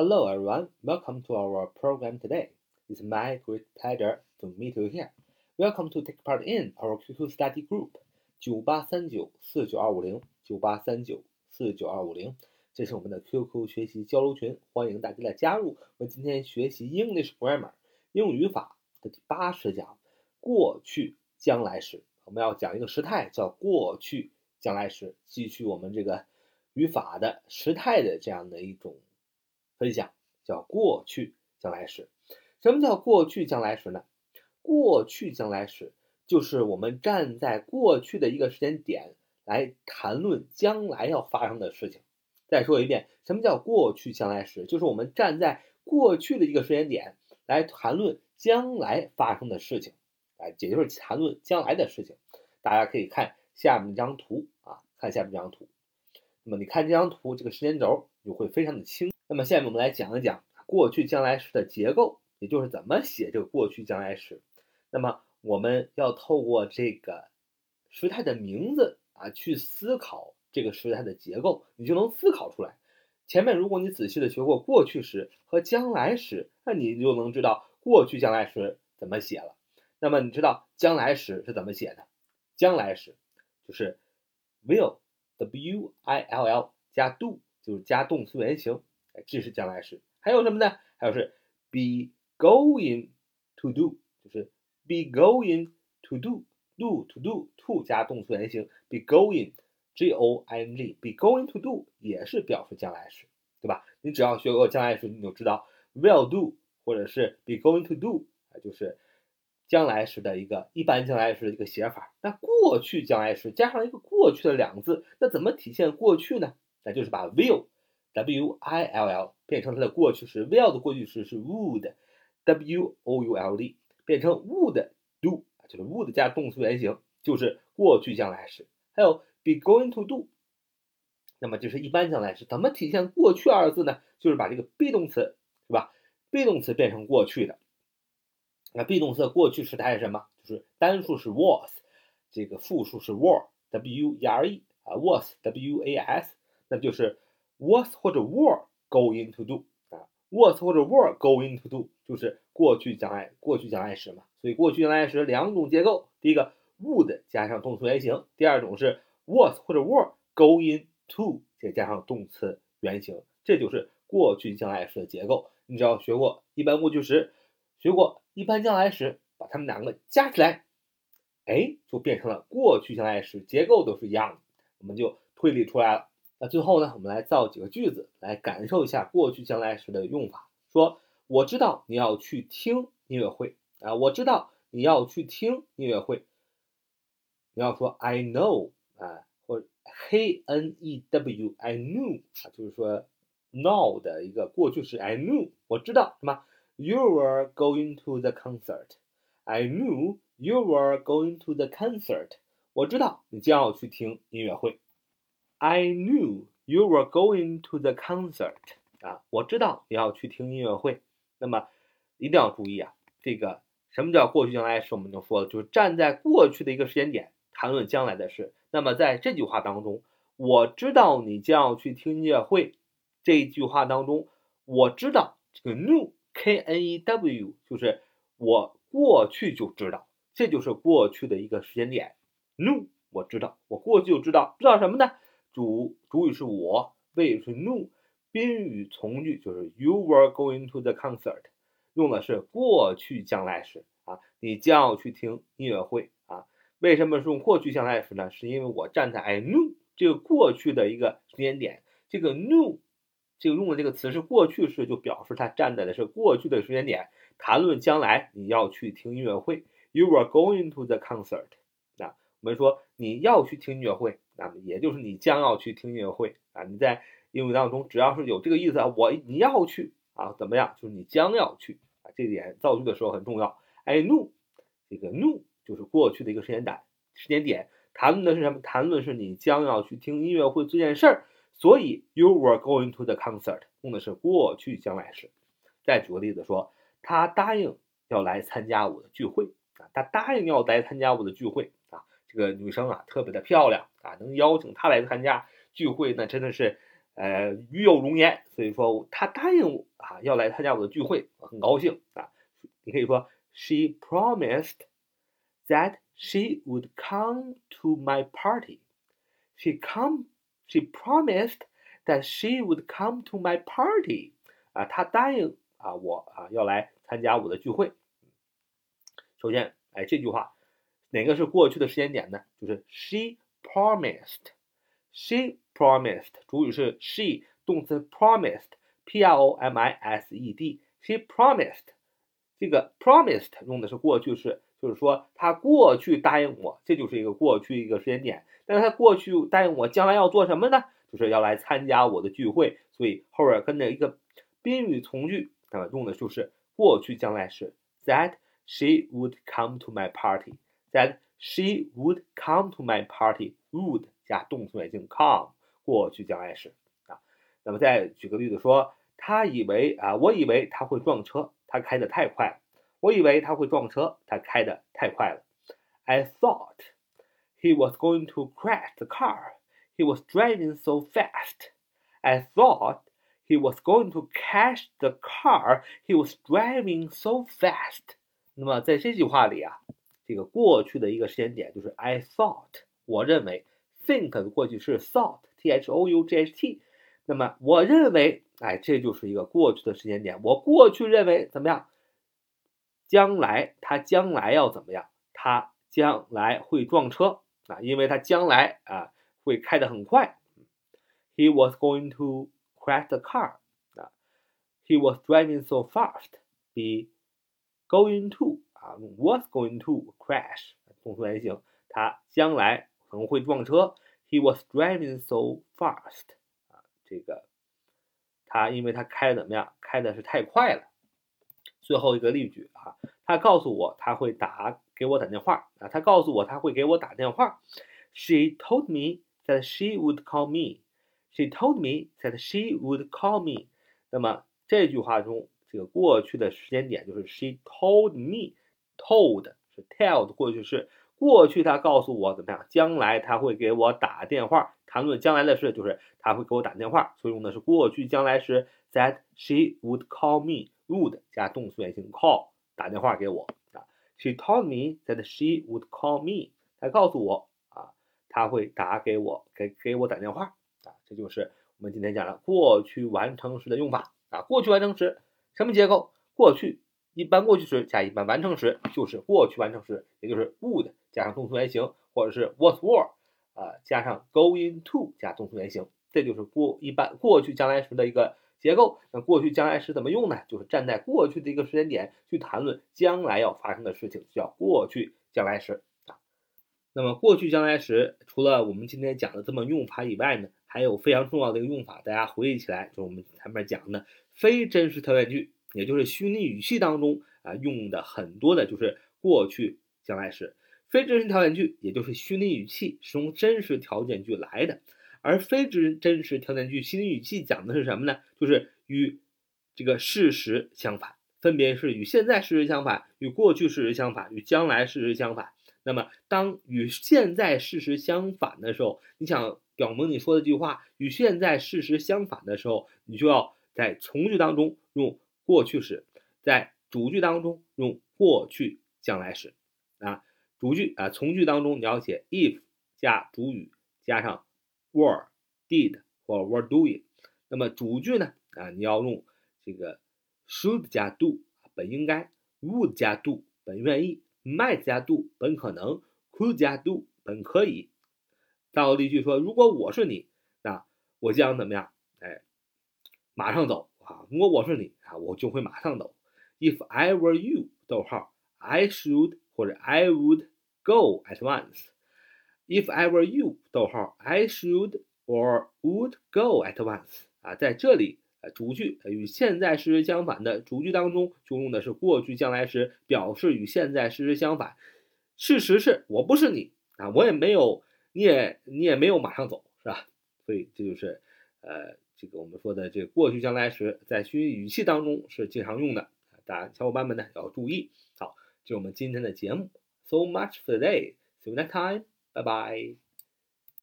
Hello everyone, welcome to our program today. It's my great pleasure to meet you here. Welcome to take part in our QQ study group 九八三九四九二五零九八三九四九二五零，这是我们的 QQ 学习交流群，欢迎大家的加入。我们今天学习 English grammar 英语语法的第八十讲，过去将来时。我们要讲一个时态，叫过去将来时，继续我们这个语法的时态的这样的一种分享，叫过去将来时。什么叫过去将来时呢？过去将来时就是我们站在过去的一个时间点来谈论将来要发生的事情。再说一遍，什么叫过去将来时？就是我们站在过去的一个时间点来谈论将来发生的事情。哎，也就是谈论将来的事情，大家可以看下面这张图啊，看下面这张图。那么你看这张图，这个时间轴就会非常的清。那么下面我们来讲一讲过去将来时的结构，也就是怎么写这个过去将来时。那么我们要透过这个时态的名字啊，去思考这个时态的结构，你就能思考出来。前面如果你仔细的学过过去时和将来时，那你就能知道过去将来时怎么写了。那么你知道将来时是怎么写的？将来时就是 will，w i l l 加 do，就是加动词原形，这是将来时。还有什么呢？还有是 be going to do，就是 be going to do，do to do to 加动词原形，be going，g o i n g，be going to do 也是表示将来时，对吧？你只要学过将来时，你就知道 will do 或者是 be going to do，啊，就是。将来时的一个一般将来时的一个写法，那过去将来时加上一个过去的两个字，那怎么体现过去呢？那就是把 will W I L L 变成它的过去时，will 的过去时是 would，w o u l d 变成 would do，就是 would 加动词原形，就是过去将来时。还有 be going to do，那么就是一般将来时，怎么体现过去二字呢？就是把这个 be 动词是吧？be 动词变成过去的。那 be 动词的过去时态是什么？就是单数是 was，这个复数是 were，w e r e 啊，was w a s，那就是 was 或者 were going to do 啊，was 或者 were going to do 就是过去将来过去将来时嘛。所以过去将来时两种结构，第一个 would 加上动词原形，第二种是 was 或者 were going to 再加上动词原形，这就是过去将来时的结构。你只要学过一般过去时，学过。一般将来时，把它们两个加起来，哎，就变成了过去将来时，结构都是一样的，我们就推理出来了。那最后呢，我们来造几个句子，来感受一下过去将来时的用法。说，我知道你要去听音乐会啊，我知道你要去听音乐会。你要说 I know 啊，或 He N E W，I knew 啊，就是说 now 的一个过去式，I knew，我知道什么？You were going to the concert. I knew you were going to the concert. 我知道你将要去听音乐会。I knew you were going to the concert. 啊，我知道你要去听音乐会。那么一定要注意啊，这个什么叫过去将来时？我们就说了，就是站在过去的一个时间点谈论将来的事。那么在这句话当中，我知道你将要去听音乐会。这一句话当中，我知道这个 knew。K N E W 就是我过去就知道，这就是过去的一个时间点。Knew 我知道，我过去就知道，知道什么呢？主主语是我，谓语是 no，宾语从句就是 You were going to the concert，用的是过去将来时啊，你将要去听音乐会啊。为什么是用过去将来时呢？是因为我站在 I knew 这个过去的一个时间点，这个 knew。这个用的这个词是过去式，就表示它站在的是过去的时间点，谈论将来你要去听音乐会。You were going to the concert。那我们说你要去听音乐会，那么也就是你将要去听音乐会啊。你在英语当中只要是有这个意思啊，我你要去啊，怎么样？就是你将要去啊。这点造句的时候很重要。I knew，这个 knew 就是过去的一个时间点，时间点谈论的是什么？谈论是你将要去听音乐会这件事儿。所以，you were going to the concert 用的是过去将来时。再举个例子说，他答应要来参加我的聚会啊，他答应要来参加我的聚会啊。这个女生啊，特别的漂亮啊，能邀请他来参加聚会，那真的是，呃，与有容颜，所以说他答应我啊，要来参加我的聚会，很高兴啊。你可以说，She promised that she would come to my party. She come, she promised that she would come to my party. 啊，她答应啊我啊要来参加我的聚会。首先，哎，这句话哪个是过去的时间点呢？就是 she promised。She promised，主语是 she，动词 promised，p r o m i s e d。She promised，这个 promised 用的是过去式，就是说她过去答应我，这就是一个过去一个时间点。但是她过去答应我，将来要做什么呢？就是要来参加我的聚会，所以后边跟着一个宾语从句，那么用的就是过去将来时。That she would come to my party. That she would come to my party. Would 加动词原形 come 过去将来时啊，那么再举个例子说，他以为啊，我以为他会撞车，他开的太快了。我以为他会撞车，他开的太快了。I thought he was going to crash the car. He was driving so fast. I thought he was going to crash the car. He was driving so fast. 那么在这句话里啊， 这个过去的一个时间点就是 I thought，我认为。think 的过去式 thought，t h o u g h t，那么我认为，哎，这就是一个过去的时间点。我过去认为怎么样？将来他将来要怎么样？他将来会撞车啊，因为他将来啊会开得很快。He was going to crash the car 啊，He was driving so fast. Be going to 啊，was going to crash 动词原形，他将来。可能会撞车。He was driving so fast 啊，这个他因为他开的怎么样？开的是太快了。最后一个例句啊，他告诉我他会打给我打电话啊，他告诉我他会给我打电话。She told me that she would call me. She told me that she would call me. 那么这句话中，这个过去的时间点就是 she told me. Told 是 tell 的过去式。过去他告诉我怎么样？将来他会给我打电话，谈论将来的事，就是他会给我打电话，所以用的是过去将来时。That she would call me would 加动词原形 call 打电话给我啊。She told me that she would call me，他告诉我啊，他会打给我，给给我打电话啊。这就是我们今天讲的过去完成时的用法啊。过去完成时什么结构？过去一般过去时加一般完成时就是过去完成时，也就是 would。加上动词原形，或者是 was were，啊，加上 going to 加动词原形，这就是过一般过去将来时的一个结构。那过去将来时怎么用呢？就是站在过去的一个时间点去谈论将来要发生的事情，叫过去将来时啊。那么过去将来时，除了我们今天讲的这么用法以外呢，还有非常重要的一个用法，大家回忆起来，就是我们前面讲的非真实条件句，也就是虚拟语气当中啊用的很多的就是过去将来时。非真实条件句，也就是虚拟语气，是从真实条件句来的。而非真真实条件句虚拟语气讲的是什么呢？就是与这个事实相反，分别是与现在事实相反、与过去事实相反、与将来事实相反。那么，当与现在事实相反的时候，你想表明你说的这句话与现在事实相反的时候，你就要在从句当中用过去时，在主句当中用过去将来时啊。主句啊，从句当中你要写 if 加主语加上 were did 或 were doing。那么主句呢啊，你要用这个 should 加 do 本应该，would 加 do 本愿意，might 加 do 本可能，could 加 do 本可以。倒例句说，如果我是你，那我将怎么样？哎，马上走啊！如果我是你啊，我就会马上走。If I were you，逗号，I should 或者 I would。Go at once. If I were you，逗号，I should or would go at once。啊，在这里，呃，主句与现在事实相反的主句当中，就用的是过去将来时，表示与现在事实相反。事实是我不是你啊，我也没有，你也你也没有马上走，是吧？所以这就是呃，这个我们说的这个过去将来时，在虚拟语气当中是经常用的。大家小伙伴们呢要注意。好，这是我们今天的节目。so much for today. See you next time. Bye bye.